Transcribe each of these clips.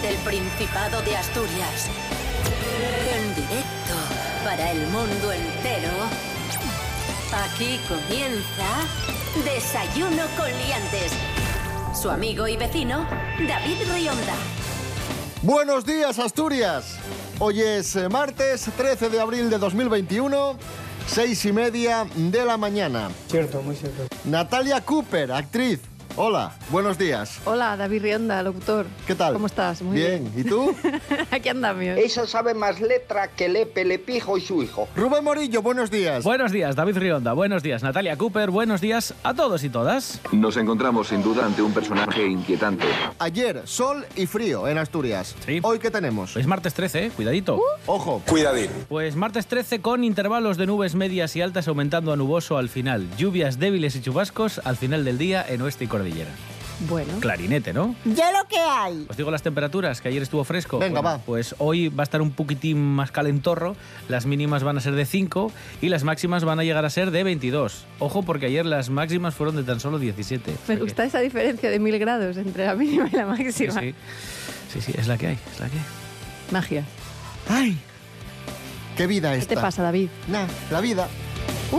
desde el Principado de Asturias. En directo para el mundo entero. Aquí comienza Desayuno con Liantes. Su amigo y vecino, David Rionda. Buenos días, Asturias. Hoy es eh, martes 13 de abril de 2021, seis y media de la mañana. Cierto, muy cierto. Natalia Cooper, actriz. Hola, buenos días. Hola, David Rionda, locutor. ¿Qué tal? ¿Cómo estás? Muy bien. ¿Y tú? Aquí andamos. Eso sabe más letra que Lepe, Lepijo y su hijo. Rubén Morillo, buenos días. Buenos días, David Rionda. Buenos días, Natalia Cooper. Buenos días a todos y todas. Nos encontramos sin duda ante un personaje inquietante. Ayer, sol y frío en Asturias. Sí. Hoy, ¿qué tenemos? Es martes 13, ¿eh? cuidadito. Ojo. Cuidadín. Pues martes 13 con intervalos de nubes medias y altas aumentando a nuboso al final. Lluvias débiles y chubascos al final del día en oeste y cordillera. Bueno, Clarinete, ¿no? Ya lo que hay. Os digo las temperaturas, que ayer estuvo fresco. Venga, Bueno, va. Pues hoy va a estar un poquitín más calentorro, las mínimas van a ser de 5 y las máximas van a llegar a ser de 22. Ojo, porque ayer las máximas fueron de tan solo 17. O me que- gusta esa diferencia de mil grados entre la mínima y la máxima. sí. sí, sí, es la que hay, es la que hay. Magia. ¡Ay! ¡Qué vida ¿Qué esta! te pasa, David? Nah, la vida. Uh,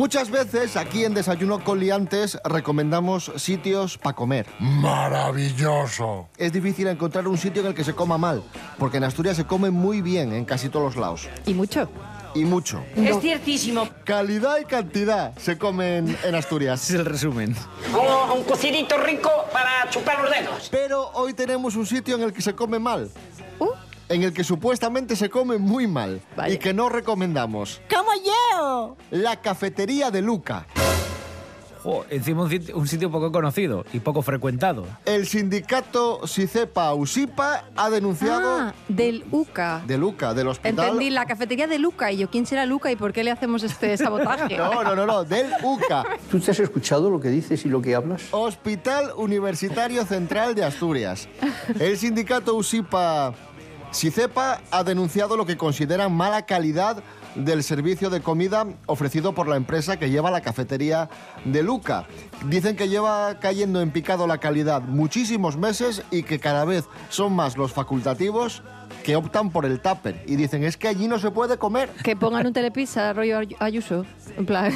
Muchas veces aquí en Desayuno con Liantes recomendamos sitios para comer. Maravilloso. Es difícil encontrar un sitio en el que se coma mal, porque en Asturias se come muy bien en casi todos los lados. y mucho. Y mucho. Es ciertísimo. Calidad y cantidad se comen en Asturias. Es el resumen. Un, un cocidito rico para chupar los dedos. Pero hoy tenemos un sitio en el que se come mal. En el que supuestamente se come muy mal. Y que no recomendamos. ¡Como yo! La cafetería de Luca. Jo, encima un sitio, un sitio poco conocido y poco frecuentado. El sindicato Sicepa Usipa ha denunciado... Ah, del UCA. De Luca, del hospital... Entendí, la cafetería de Luca. Y yo, ¿quién será Luca y por qué le hacemos este sabotaje? No, no, no, no, del UCA. ¿Tú te has escuchado lo que dices y lo que hablas? Hospital Universitario Central de Asturias. El sindicato USIPA SICEPA ha denunciado lo que consideran mala calidad del servicio de comida ofrecido por la empresa que lleva la cafetería de Luca. Dicen que lleva cayendo en picado la calidad muchísimos meses y que cada vez son más los facultativos que optan por el tupper y dicen es que allí no se puede comer. Que pongan un telepizza rollo Ay- Ayuso. En plan.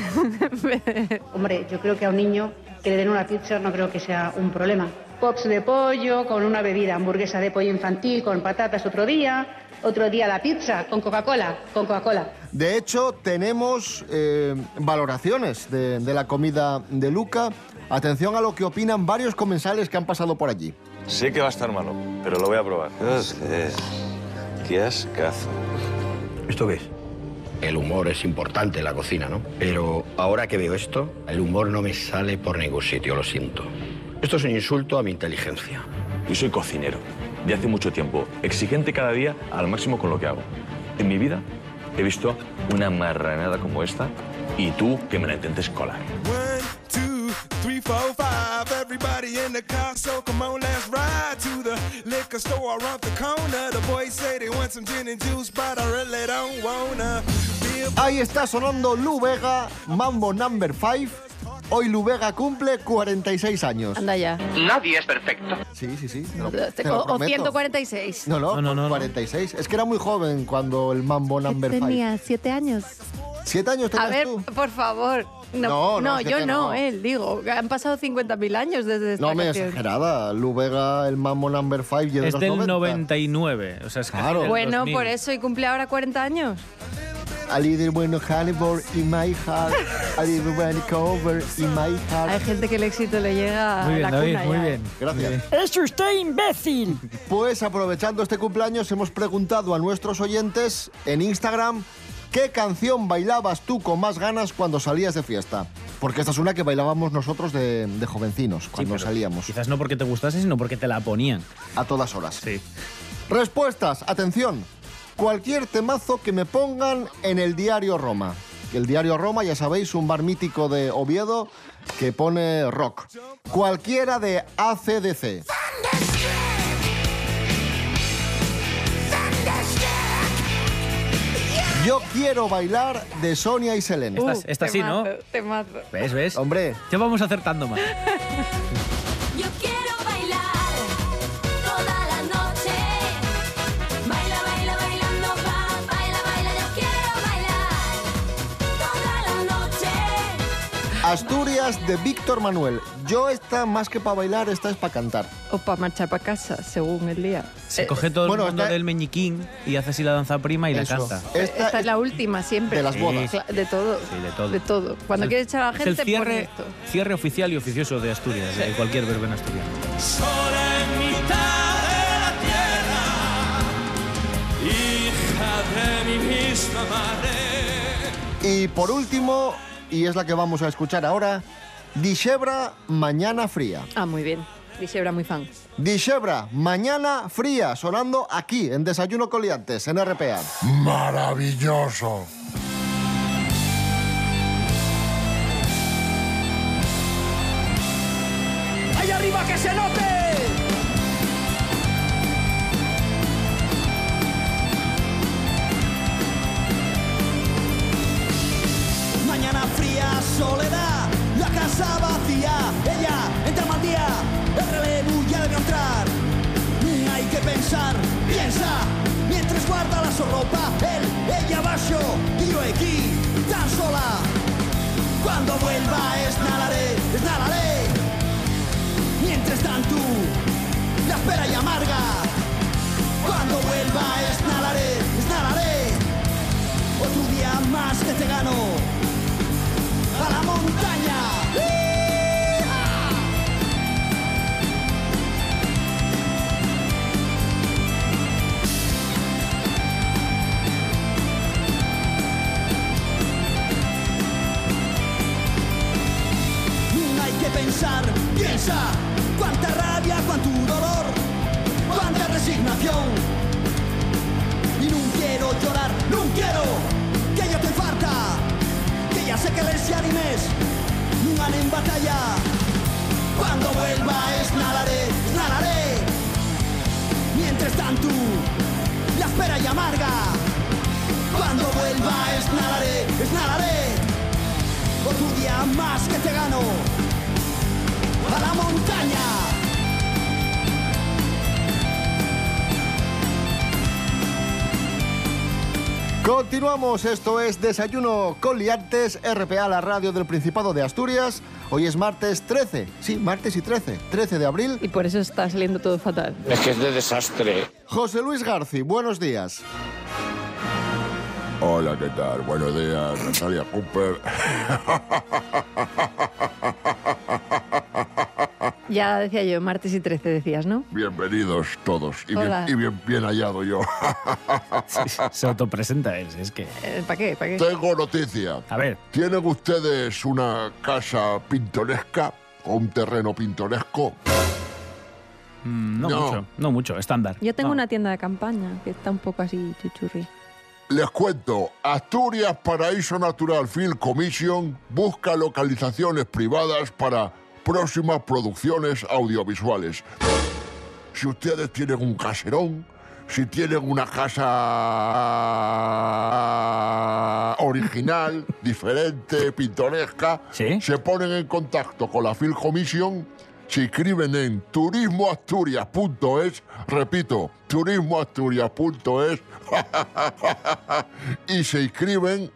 Hombre, yo creo que a un niño que le den una pizza no creo que sea un problema. Pops de pollo, con una bebida, hamburguesa de pollo infantil, con patatas otro día, otro día la pizza, con Coca-Cola, con Coca-Cola. De hecho, tenemos eh, valoraciones de, de la comida de Luca. Atención a lo que opinan varios comensales que han pasado por allí. Sé que va a estar malo, pero lo voy a probar. Qué ascazo. ¿Esto qué es? El humor es importante en la cocina, ¿no? Pero ahora que veo esto, el humor no me sale por ningún sitio, lo siento. Esto es un insulto a mi inteligencia. Yo soy cocinero, de hace mucho tiempo, exigente cada día al máximo con lo que hago. En mi vida he visto una marranada como esta y tú que me la intentes colar. One, two, three, four, five. Everybody in the car, so come on, let's ride to the liquor store around the corner. The boys say they want some gin and juice, but I really don't wanna. Ahí está sonando Lu Vega, Mambo Number 5. Hoy Lu Vega cumple 46 años. Anda ya. Nadie es perfecto. Sí, sí, sí. te lo- te lo O, o prometo. 146. No, no, No, no, no, no. 46. Es que era muy joven cuando el Mambo Number 5. Tenía siete años. ¿Siete años A tenías ver, tú? por favor. No, No, no, yo no, no. él, digo. Han pasado 50.000 años desde esta No me canción. exagerada. Lu Vega, el Mambo Number 5 y de Es los del 90. 99. O sea, es Claro. Bueno, 2000. por eso, y cumple ahora 40 años. A little bueno Hannibal in my heart. A little bueno cover in my Hay heart. gente que el éxito le llega Muy a bien, la David, cuna muy ya. bien. Gracias. Muy bien. ¡Es usted imbécil! Pues aprovechando este cumpleaños hemos preguntado a nuestros oyentes en Instagram ¿Qué canción bailabas tú con más ganas cuando salías de fiesta? Porque esta es una que bailábamos nosotros de, de jovencinos, cuando salíamos. Quizás no porque te gustase, sino porque te la ponían. A todas horas. Sí. Respuestas, atención. Cualquier temazo que me pongan en el diario Roma. El diario Roma, ya sabéis, un bar mítico de Oviedo que pone rock. Cualquiera de ACDC. Yo quiero bailar de Sonia y Selene. Esta, esta sí, ¿no? Temazo. ¿Ves, ves? Hombre, Ya vamos acertando más. Yo quiero Asturias de Víctor Manuel. Yo esta, más que para bailar, esta es para cantar. O para marchar para casa, según el día. Se Eh, coge todo bueno, el mundo esta- del meñiquín y hace así la danza prima y Eso. la canta. Esta, Esta es la última siempre. de las bodas. De todo. Sí, de todo. De todo. Cuando Es el- quieres echar a la es gente, el pon cierre, esto. cierre oficial y oficioso de Asturias, de cualquier verbo en asturiano. Sola en mitad de la tierra, hija de mi misma madre. Y por último, y es la que vamos a escuchar ahora, Dishebra Mañana Fría. Ah, muy bien. Dishebra, muy fan. Dishebra Mañana Fría, sonando aquí en Desayuno Coliantes, en RPA. Maravilloso. ¡Ahí arriba que se note! Ella entra mal día, el relevo ya debe entrar. Hay que pensar, piensa, mientras guarda la ropa. Él, ella abajo y yo aquí, tan sola. Cuando vuelva es nalaré, es nalaré. Mientras tanto, la espera y amarga. Cuando vuelva es nalaré, es nalaré. Otro día más que te gano. A la montaña. ¡Hija! Hay que pensar, piensa, cuánta rabia, cuánto dolor, cuánta resignación. Y no quiero llorar, no quiero sé que les animes, van en batalla. Cuando vuelva es nalaré, es nalaré. Mientras tanto, la espera y amarga. Cuando vuelva es nalaré, es nalaré. Otro día más que te gano a la montaña. Continuamos, esto es Desayuno Coliantes, RPA, la radio del Principado de Asturias. Hoy es martes 13, sí, martes y 13, 13 de abril. Y por eso está saliendo todo fatal. Es que es de desastre. José Luis Garci, buenos días. Hola, ¿qué tal? Buenos días, Natalia Cooper. Ya decía yo, martes y 13 decías, ¿no? Bienvenidos todos. Y, bien, Hola. y bien, bien hallado yo. Se autopresenta él, es que... ¿Para qué? ¿Para qué? Tengo noticia. A ver, ¿Tienen ustedes una casa pintoresca o un terreno pintoresco? mm, no, No. mucho, no mucho, estándar. Yo tengo No. una tienda de campaña que está un poco así chuchurri. Les cuento, Asturias Paraíso Natural Film Commission busca localizaciones privadas para próximas producciones audiovisuales. Si ustedes tienen un caserón, si tienen una casa original, diferente, pintoresca, se ponen en contacto con la Film Commission, se inscriben en turismoasturias.es, repito, turismoasturias.es, y se inscriben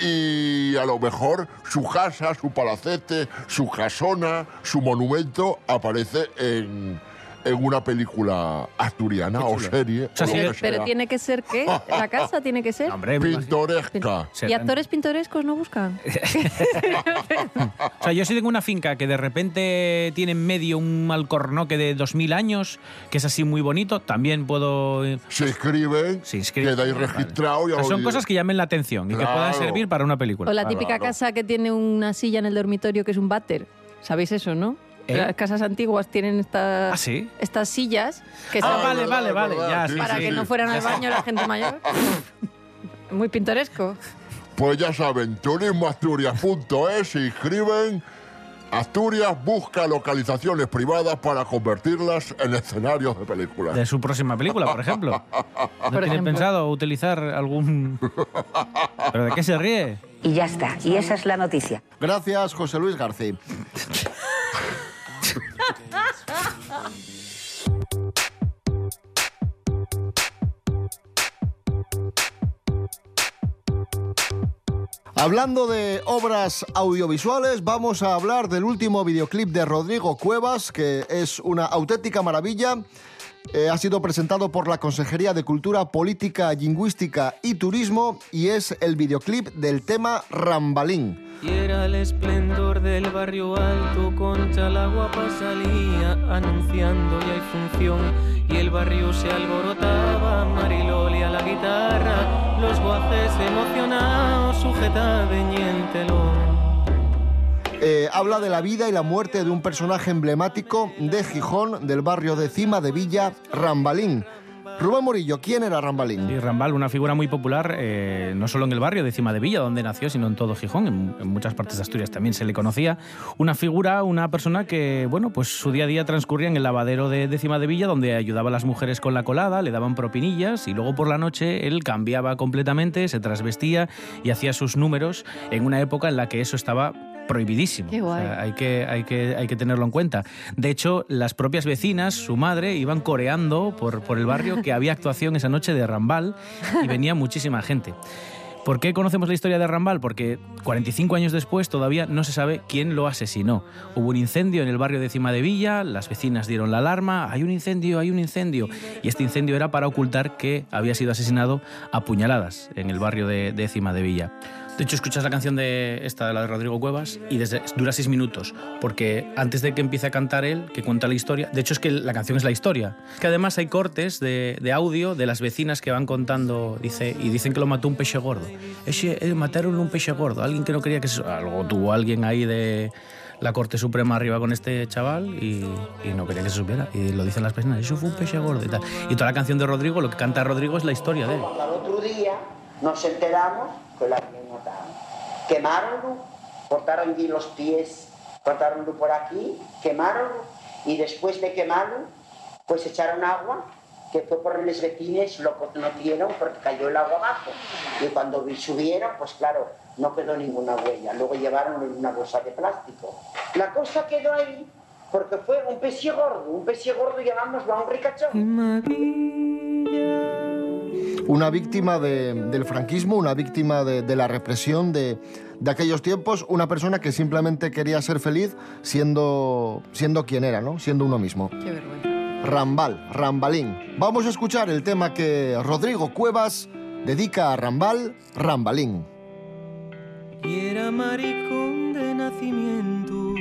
y a lo mejor su casa, su palacete, su casona, su monumento aparece en, en una película asturiana o serie. o lo Pero, que pero sea. tiene que ser ¿qué? ¿La casa tiene que ser? Pintoresca. ¿Y actores pintorescos no buscan? O sea, yo si tengo una finca que de repente tiene en medio un alcornoque de 2000 años, que es así muy bonito, también puedo... eh, Se inscriben, se inscribe. queda ahí registrado. y O sea, son cosas que llamen la atención y que puedan servir para una película. O la típica casa que tiene una silla en el dormitorio que es un váter. ¿Sabéis eso, no? ¿Eh? Las casas antiguas tienen estas, ¿Ah, sí? estas sillas que Ah, vale, vale, vale. Ya, sí, para sí, que sí. no fueran al baño la gente mayor. Muy pintoresco. Pues ya saben, turismoasturias.es se inscriben. Asturias busca localizaciones privadas para convertirlas en escenarios de películas. De su próxima película, por ejemplo. ¿No Por tiene ejemplo. pensado utilizar algún... ¿Pero de qué se ríe? Y ya está. Y esa es la noticia. Gracias, José Luis García. Hablando de obras audiovisuales, vamos a hablar del último videoclip de Rodrigo Cuevas, que es una auténtica maravilla. Eh, ha sido presentado por la Consejería de Cultura, Política, Lingüística y Turismo y es el videoclip del tema Rambalín. Y era el esplendor del barrio alto, concha la guapa salía anunciando ya hay función. Y el barrio se alborotaba, Mariloli a la guitarra, los guajes emocionados Eh, habla de la vida y la muerte de un personaje emblemático de Gijón, del barrio de Cima de Villa, Rambalín. Rubén Morillo, ¿quién era Rambalín? Y Rambal, una figura muy popular, eh, no solo en el barrio de Cima de Villa, donde nació, sino en todo Gijón, en, en muchas partes de Asturias también se le conocía. Una figura, una persona que, bueno, pues su día a día transcurría en el lavadero de, de Cima de Villa, donde ayudaba a las mujeres con la colada, le daban propinillas y luego por la noche él cambiaba completamente, se trasvestía y hacía sus números en una época en la que eso estaba prohibidísimo. Qué guay. O sea, hay, que, hay, que, hay que tenerlo en cuenta. De hecho, las propias vecinas, su madre, iban coreando por, por el barrio que había actuación esa noche de Rambal y venía muchísima gente. ¿Por qué conocemos la historia de Rambal? Porque 45 años después todavía no se sabe quién lo asesinó. Hubo un incendio en el barrio de Cima de Villa, las vecinas dieron la alarma, hay un incendio, hay un incendio. Y este incendio era para ocultar que había sido asesinado a puñaladas en el barrio de, de Cima de Villa. De hecho, escuchas la canción de esta, la de Rodrigo Cuevas, y desde, dura seis minutos, porque antes de que empiece a cantar él, que cuenta la historia, de hecho es que la canción es la historia, que además hay cortes de, de audio de las vecinas que van contando, dice, y dicen que lo mató un peixe gordo. Ese, eh, mataron un peixe gordo, alguien que no quería que. Algo tuvo alguien ahí de la Corte Suprema arriba con este chaval y, y no quería que se supiera. Y lo dicen las vecinas, eso fue un peixe gordo y tal. Y toda la canción de Rodrigo, lo que canta Rodrigo es la historia de él. Al otro día nos enteramos que matado. Quemaronlo, cortaron allí los pies, cortaronlo por aquí, quemaronlo y después de quemarlo, pues echaron agua que fue por los vecinos, lo conocieron porque cayó el agua abajo. Y cuando subieron, pues claro, no quedó ninguna huella. Luego llevaron en una bolsa de plástico. La cosa quedó ahí porque fue un pez gordo, un pez gordo llamámoslo a un ricachón. Una víctima de- del franquismo, una víctima de, de la represión de, de aquellos tiempos, una persona que simplemente quería ser feliz siendo, siendo quien era, ¿no? Siendo uno mismo. Qué vergüenza. Rambal, Rambalín. Vamos a escuchar el tema que Rodrigo Cuevas dedica a Rambal, Rambalín. Y era maricón de nacimiento,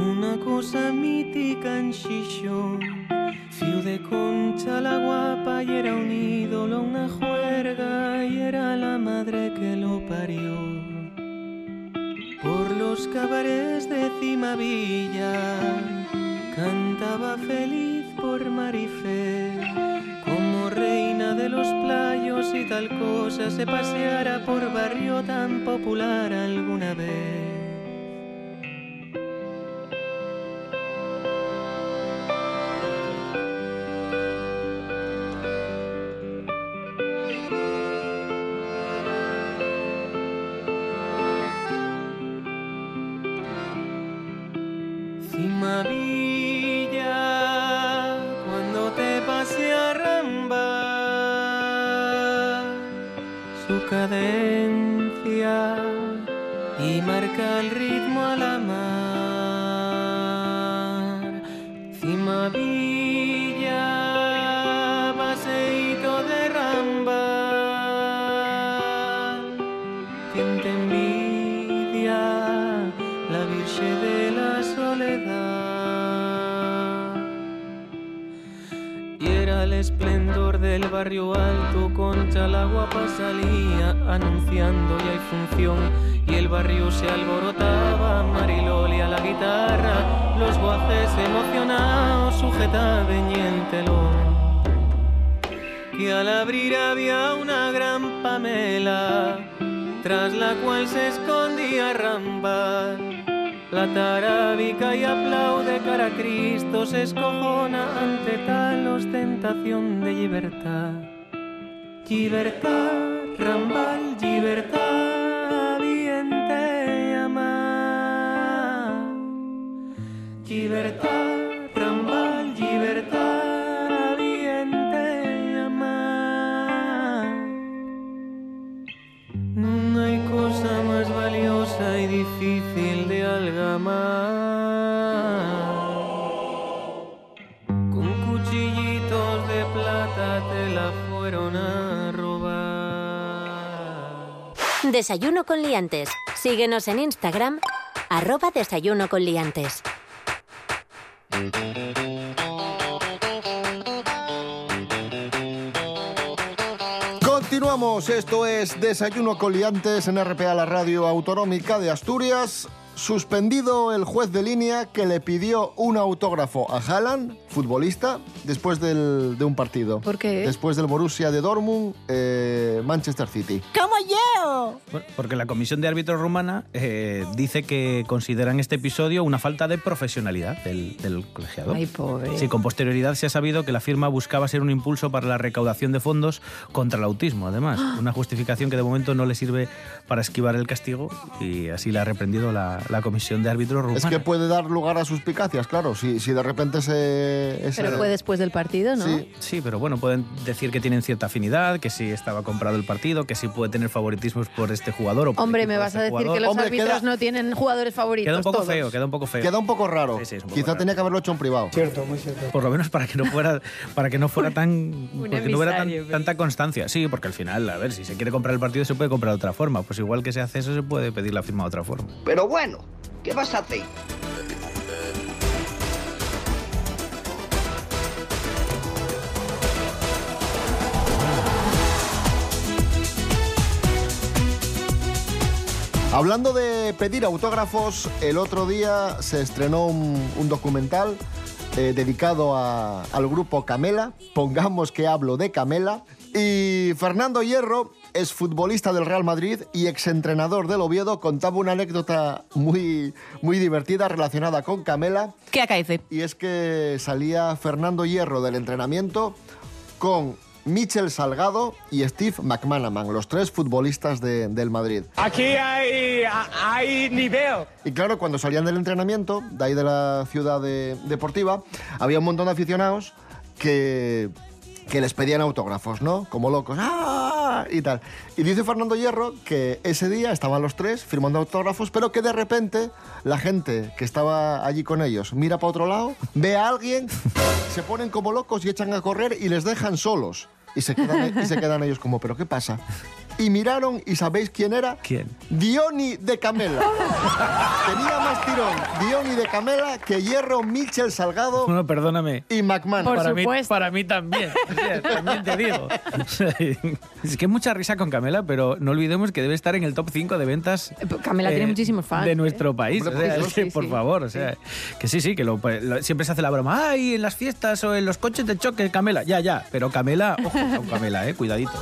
una cosa mítica en. Fiu de concha la guapa y era un ídolo, una juerga y era la madre que lo parió. Por los cabarets de Cimavilla cantaba feliz por Marifé. Como reina de los playos y tal cosa se paseara por barrio tan popular alguna vez. Barrio alto, concha la guapa salía anunciando ya hay función. y el barrio se alborotaba. Mariloli a la guitarra, los guajes emocionados sujetaban y el telón. Que al abrir había una gran pamela, tras la cual se escondía Rambal. La tarábica y aplaude cara a Cristo, se escojona ante tal ostentación de libertad. Libertad, Rambal, libertad, bien te llama. Libertad, fueron a robar. Desayuno con liantes. Síguenos en Instagram, arroba desayuno con liantes. Continuamos, esto es Desayuno Coliantes en RPA, la radio autonómica de Asturias. Suspendido el juez de línea que le pidió un autógrafo a Haaland, futbolista, después del- de un partido. ¿Por qué? Después del Borussia de Dortmund, eh, Manchester City. ¡Como yo! Porque la comisión de árbitros rumana eh, dice que consideran este episodio una falta de profesionalidad del, del colegiado. Ay, pobre. Sí, con posterioridad se ha sabido que la firma buscaba ser un impulso para la recaudación de fondos contra el autismo, además. Una justificación que de momento no le sirve para esquivar el castigo y así le ha reprendido la, la comisión de árbitros rumana. Es que puede dar lugar a suspicacias, claro, si, si de repente se... ese- Pero fue después del partido, ¿no? Sí. Sí, pero bueno, pueden decir que tienen cierta afinidad, que sí estaba comprado el partido, que sí puede tener favoritismos por este jugador. O por el Hombre, me vas este a decir jugador. que los Hombre, árbitros queda- no tienen jugadores favoritos. Queda un poco todos. feo, queda un poco feo. Queda un poco raro. Sí, sí, es un poco Quizá raro. tenía que haberlo hecho en privado. Cierto, muy cierto. Por lo menos para que no fuera, para que no fuera tan, porque no hubiera tan- emisario, pero- tanta constancia. Sí, porque al final, a ver, si se quiere comprar el partido se puede comprar de otra forma. Pues igual que se hace eso, se puede pedir la firma de otra forma. Pero bueno, ¿qué vas a hacer? Hablando de pedir autógrafos, el otro día se estrenó un, un documental eh, dedicado a- al grupo Camela. Pongamos que hablo de Camela. Y Fernando Hierro es futbolista del Real Madrid y exentrenador del Oviedo. Contaba una anécdota muy, muy divertida relacionada con Camela. ¿Qué acaece? Y es que salía Fernando Hierro del entrenamiento con Michel Salgado y Steve McManaman, los tres futbolistas de- del Madrid. Aquí hay, hay nivel. Y claro, cuando salían del entrenamiento, de ahí de la ciudad de- deportiva, había un montón de aficionados que, que les pedían autógrafos, ¿no? Como locos. ¡Ah! Y tal. Y dice Fernando Hierro que ese día estaban los tres firmando autógrafos, pero que de repente la gente que estaba allí con ellos mira para otro lado, ve a alguien, se ponen como locos y echan a correr y les dejan solos. Y se quedan, y se quedan ellos como, ¿pero qué pasa? Y miraron y ¿sabéis quién era? ¿Quién? Diony de Camela. Tenía más tirón Diony de Camela que Hierro, Michel Salgado Bueno, perdóname. y McMahon. para, mí, para mí también. También te digo. Es que mucha risa con Camela, pero no olvidemos que debe estar en el top 5 de ventas. Eh, Camela tiene muchísimos fans, De ¿eh? nuestro país. Hombre, O sea, es que, sí, por sí. favor, o sea, que sí, sí, que lo- lo- siempre se hace la broma. Ay, en las fiestas o en los coches de choque, Camela. Ya, ya. Pero Camela, ojo con Camela, eh, cuidadito.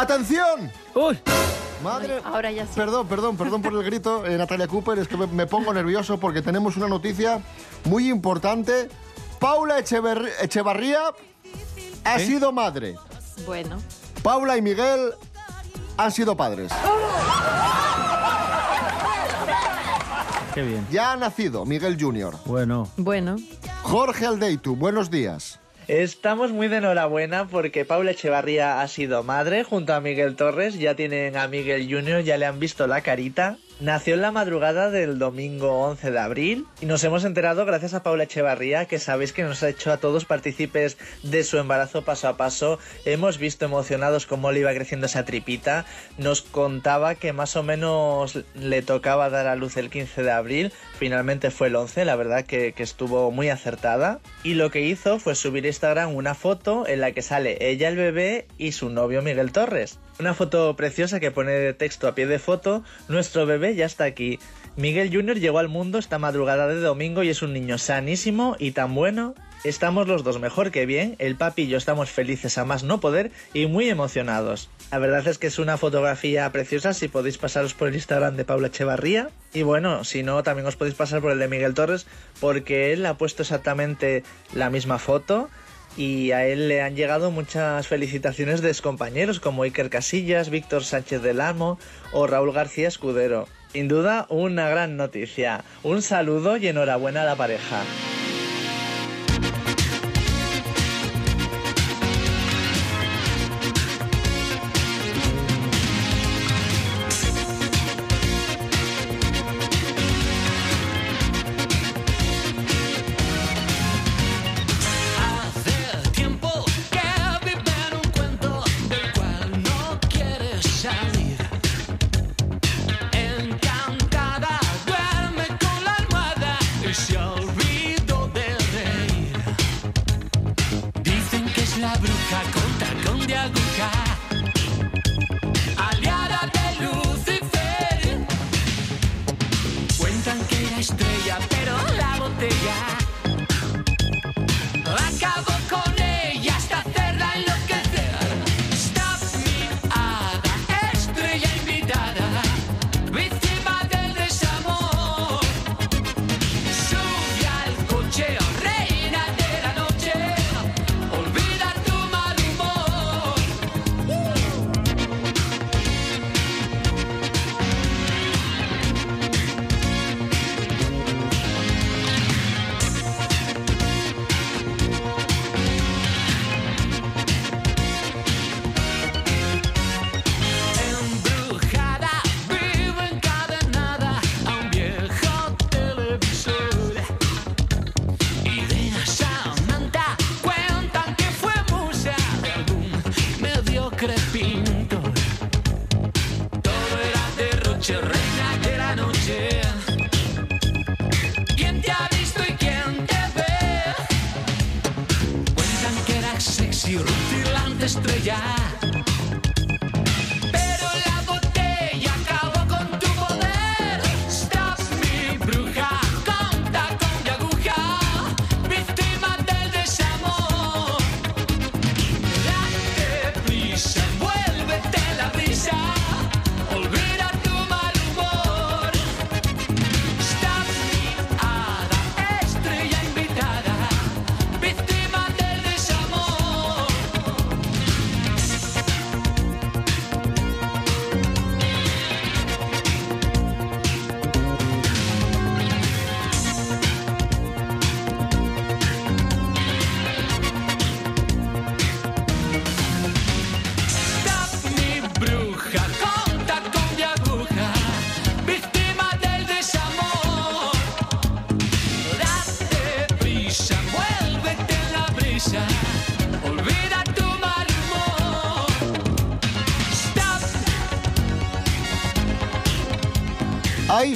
¡Atención! ¡Uy! Madre. Ahora ya sí. Perdón, perdón, perdón por el grito, eh, Natalia Cooper, es que me, me pongo nervioso porque tenemos una noticia muy importante. Paula Echeverri- Echevarría ha ¿Eh? sido madre. Bueno. Paula y Miguel han sido padres. Qué bien. Ya ha nacido Miguel Jr. Bueno. Bueno. Jorge Aldeitu, buenos días. Estamos muy de enhorabuena porque Paula Echevarría ha sido madre junto a Miguel Torres. Ya tienen a Miguel Junior, ya le han visto la carita. Nació en la madrugada del domingo 11 de abril y nos hemos enterado gracias a Paula Echevarría, que sabéis que nos ha hecho a todos partícipes de su embarazo paso a paso. Hemos visto emocionados cómo le iba creciendo esa tripita. Nos contaba que más o menos le tocaba dar a luz el 15 de abril. Finalmente fue el 11, la verdad que, que estuvo muy acertada. Y lo que hizo fue subir a Instagram una foto en la que sale ella, el bebé y su novio Miguel Torres. Una foto preciosa que pone de texto a pie de foto, nuestro bebé ya está aquí. Miguel Jr. llegó al mundo esta madrugada de domingo y es un niño sanísimo y tan bueno. Estamos los dos mejor que bien, el papi y yo estamos felices a más no poder y muy emocionados. La verdad es que es una fotografía preciosa, si podéis pasaros por el Instagram de Paula Echevarría. Y bueno, si no, también os podéis pasar por el de Miguel Torres, porque él ha puesto exactamente la misma foto y a él le han llegado muchas felicitaciones de compañeros como Iker Casillas, Víctor Sánchez del Amo o Raúl García Escudero. Sin duda, una gran noticia. Un saludo y enhorabuena a la pareja. Estrella.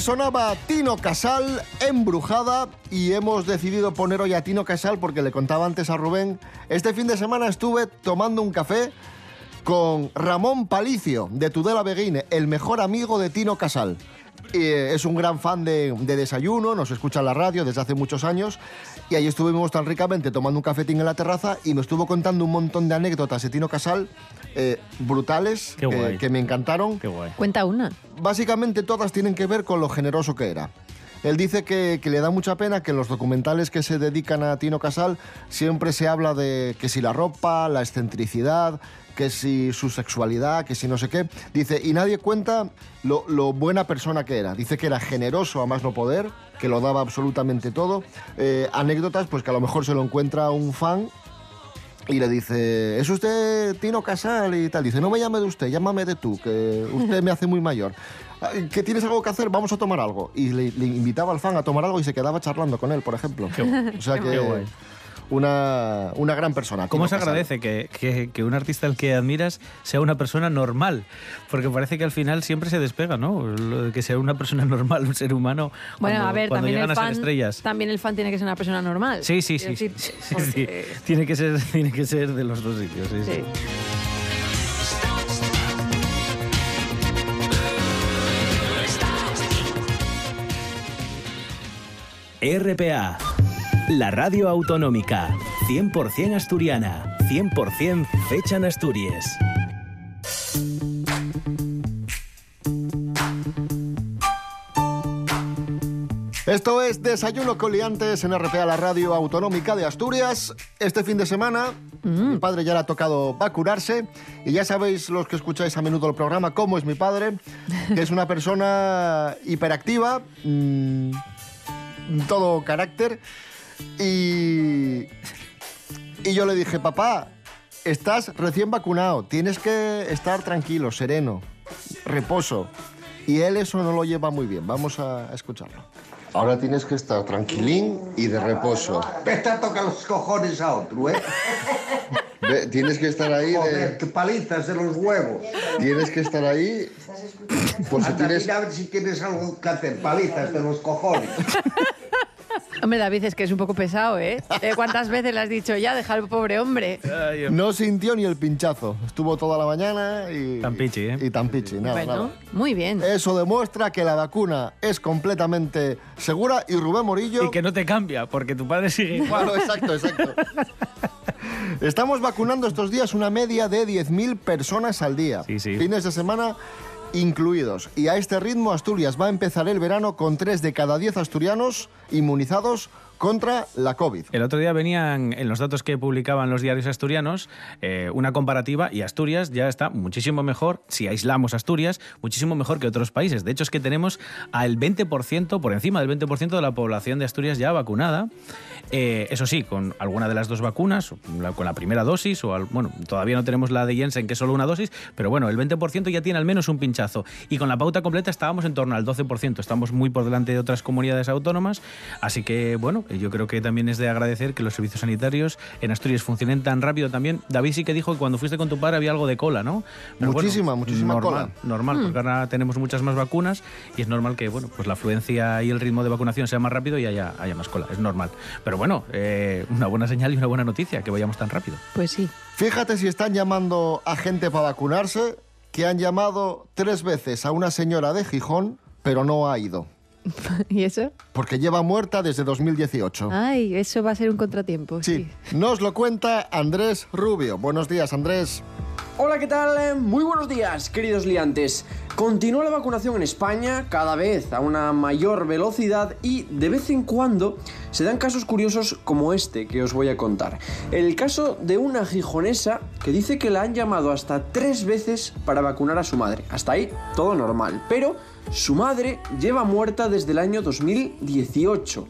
Sonaba Tino Casal, embrujada, y hemos decidido poner hoy a Tino Casal porque le contaba antes a Rubén. Este fin de semana estuve tomando un café con Ramón Palicio, de Tudela Beguine, el mejor amigo de Tino Casal. Eh, es un gran fan de, de Desayuno, nos escucha en la radio desde hace muchos años. Y ahí estuvimos tan ricamente tomando un cafetín en la terraza y me estuvo contando un montón de anécdotas de Tino Casal eh, brutales Qué que- me encantaron. Qué guay. Cuenta una. Básicamente todas tienen que ver con lo generoso que era. Él dice que, que le da mucha pena que en los documentales que se dedican a Tino Casal siempre se habla de que si la ropa, la excentricidad, que si su sexualidad, que si no sé qué. Dice, y nadie cuenta lo, lo buena persona que era. Dice que era generoso a más no poder, que lo daba absolutamente todo. Eh, anécdotas, pues que a lo mejor se lo encuentra un fan y le dice, ¿es usted Tino Casal? Y tal. Dice, no me llame de usted, llámame de tú, que usted me hace muy mayor. Ay, ¿Que tienes algo que hacer? Vamos a tomar algo. Y le, le invitaba al fan a tomar algo y se quedaba charlando con él, por ejemplo. O sea Qué que. Una, una gran persona. ¿Cómo se agradece que, que- que un artista al que admiras sea una persona normal? Porque parece que al final siempre se despega, ¿no? Lo de que sea una persona normal, un ser humano. Bueno, cuando- a ver, cuando también llegan el, a ser fan, estrellas. también el fan tiene que ser una persona normal. Sí, sí, sí. Quiero sí, decir, sí, sí. Tiene, que ser, tiene que ser de los dos sitios. Sí, sí. RPA, la radio autonómica, 100% asturiana, 100% fecha en Asturias. Esto es Desayuno con Liantes en RPA, la radio autonómica de Asturias. Este fin de semana, mi padre ya le ha tocado vacunarse. Y ya sabéis los que escucháis a menudo el programa cómo es mi padre, que es una persona hiperactiva, mm, todo carácter y, y yo le dije, papá, estás recién vacunado, tienes que estar tranquilo, sereno, reposo. Y él eso no lo lleva muy bien, vamos a escucharlo. Ahora tienes que estar tranquilín y de reposo. Vete a tocar los cojones a otro, ¿eh? Ve, tienes que estar ahí Joder, de... qué palizas de los huevos. Tienes que estar ahí... Pues si Anda, tienes... mira a ver si tienes algo que hacer. Palizas de los cojones. Hombre, David, es que es un poco pesado, ¿eh? Eh, ¿Cuántas veces le has dicho ya, deja al pobre hombre? No sintió ni el pinchazo. Estuvo toda la mañana y... Tan pichi, ¿eh? Y tan pichi, nada, bueno, nada. muy bien. Eso demuestra que la vacuna es completamente segura y Rubén Morillo... Y que no te cambia, porque tu padre sigue igual. Claro, exacto, exacto. Estamos vacunando estos días una media de 10.000 personas al día. Fines de semana incluidos. Y a este ritmo Asturias va a empezar el verano con 3 de cada 10 asturianos inmunizados contra la COVID. El otro día venían en los datos que publicaban los diarios asturianos eh, una comparativa y Asturias ya está muchísimo mejor, si aislamos Asturias, muchísimo mejor que otros países. De hecho, es que tenemos al 20%, por encima del 20% de la población de Asturias ya vacunada. Eh, eso sí, con alguna de las dos vacunas, con la primera dosis, o al- bueno, todavía no tenemos la de Jensen, que es solo una dosis, pero bueno, el 20% ya tiene al menos un pinchazo. Y con la pauta completa estábamos en torno al 12%, estamos muy por delante de otras comunidades autónomas, así que bueno, yo creo que también es de agradecer que los servicios sanitarios en Asturias funcionen tan rápido también. David sí que dijo que cuando fuiste con tu padre había algo de cola, ¿no? Muchísima, muchísima normal, cola. Normal, Mm. porque ahora tenemos muchas más vacunas y es normal que bueno, pues la afluencia y el ritmo de vacunación sea más rápido y haya, haya más cola, es normal. Pero bueno, eh, una buena señal y una buena noticia que vayamos tan rápido. Pues sí. Fíjate si están llamando a gente para vacunarse, que han llamado tres veces a una señora de Gijón, pero no ha ido. ¿Y eso? Porque lleva muerta desde 2018. Ay, eso va a ser un contratiempo. Sí. Nos lo cuenta Andrés Rubio. Buenos días, Andrés. Hola, ¿qué tal? Muy buenos días, queridos liantes. Continúa la vacunación en España cada vez a una mayor velocidad y de vez en cuando se dan casos curiosos como este que os voy a contar. El caso de una gijonesa que dice que la han llamado hasta tres veces para vacunar a su madre. Hasta ahí todo normal, pero su madre lleva muerta desde el año 2018.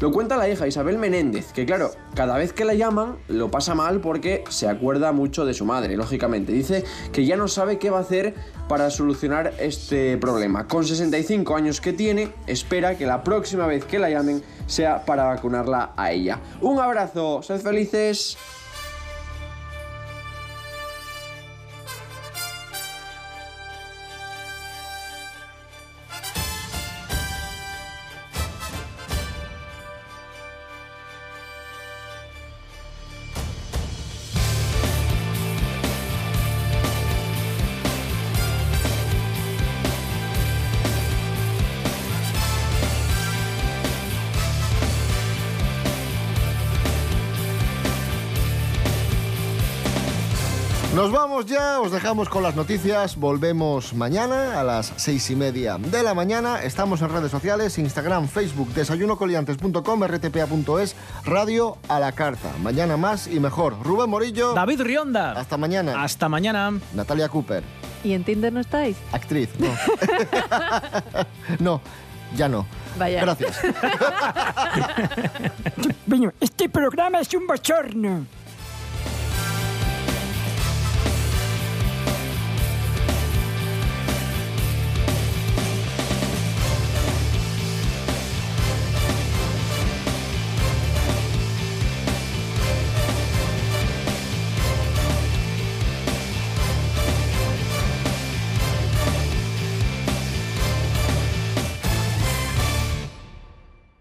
Lo cuenta la hija Isabel Menéndez, que claro, cada vez que la llaman lo pasa mal porque se acuerda mucho de su madre, lógicamente. Dice que ya no sabe qué va a hacer para solucionar este problema. Con 65 años que tiene, espera que la próxima vez que la llamen sea para vacunarla a ella. Un abrazo, sed felices. Nos vamos ya, os dejamos con las noticias. Volvemos mañana a las seis y media de la mañana. Estamos en redes sociales, Instagram, Facebook, desayunocoliantes.com, rtpa.es, radio a la carta. Mañana más y mejor. Rubén Morillo. David Rionda. Hasta mañana. Hasta mañana. Natalia Cooper. ¿Y en Tinder no estáis? Actriz, no. no, ya no. Vaya. Gracias. Este programa es un bochorno.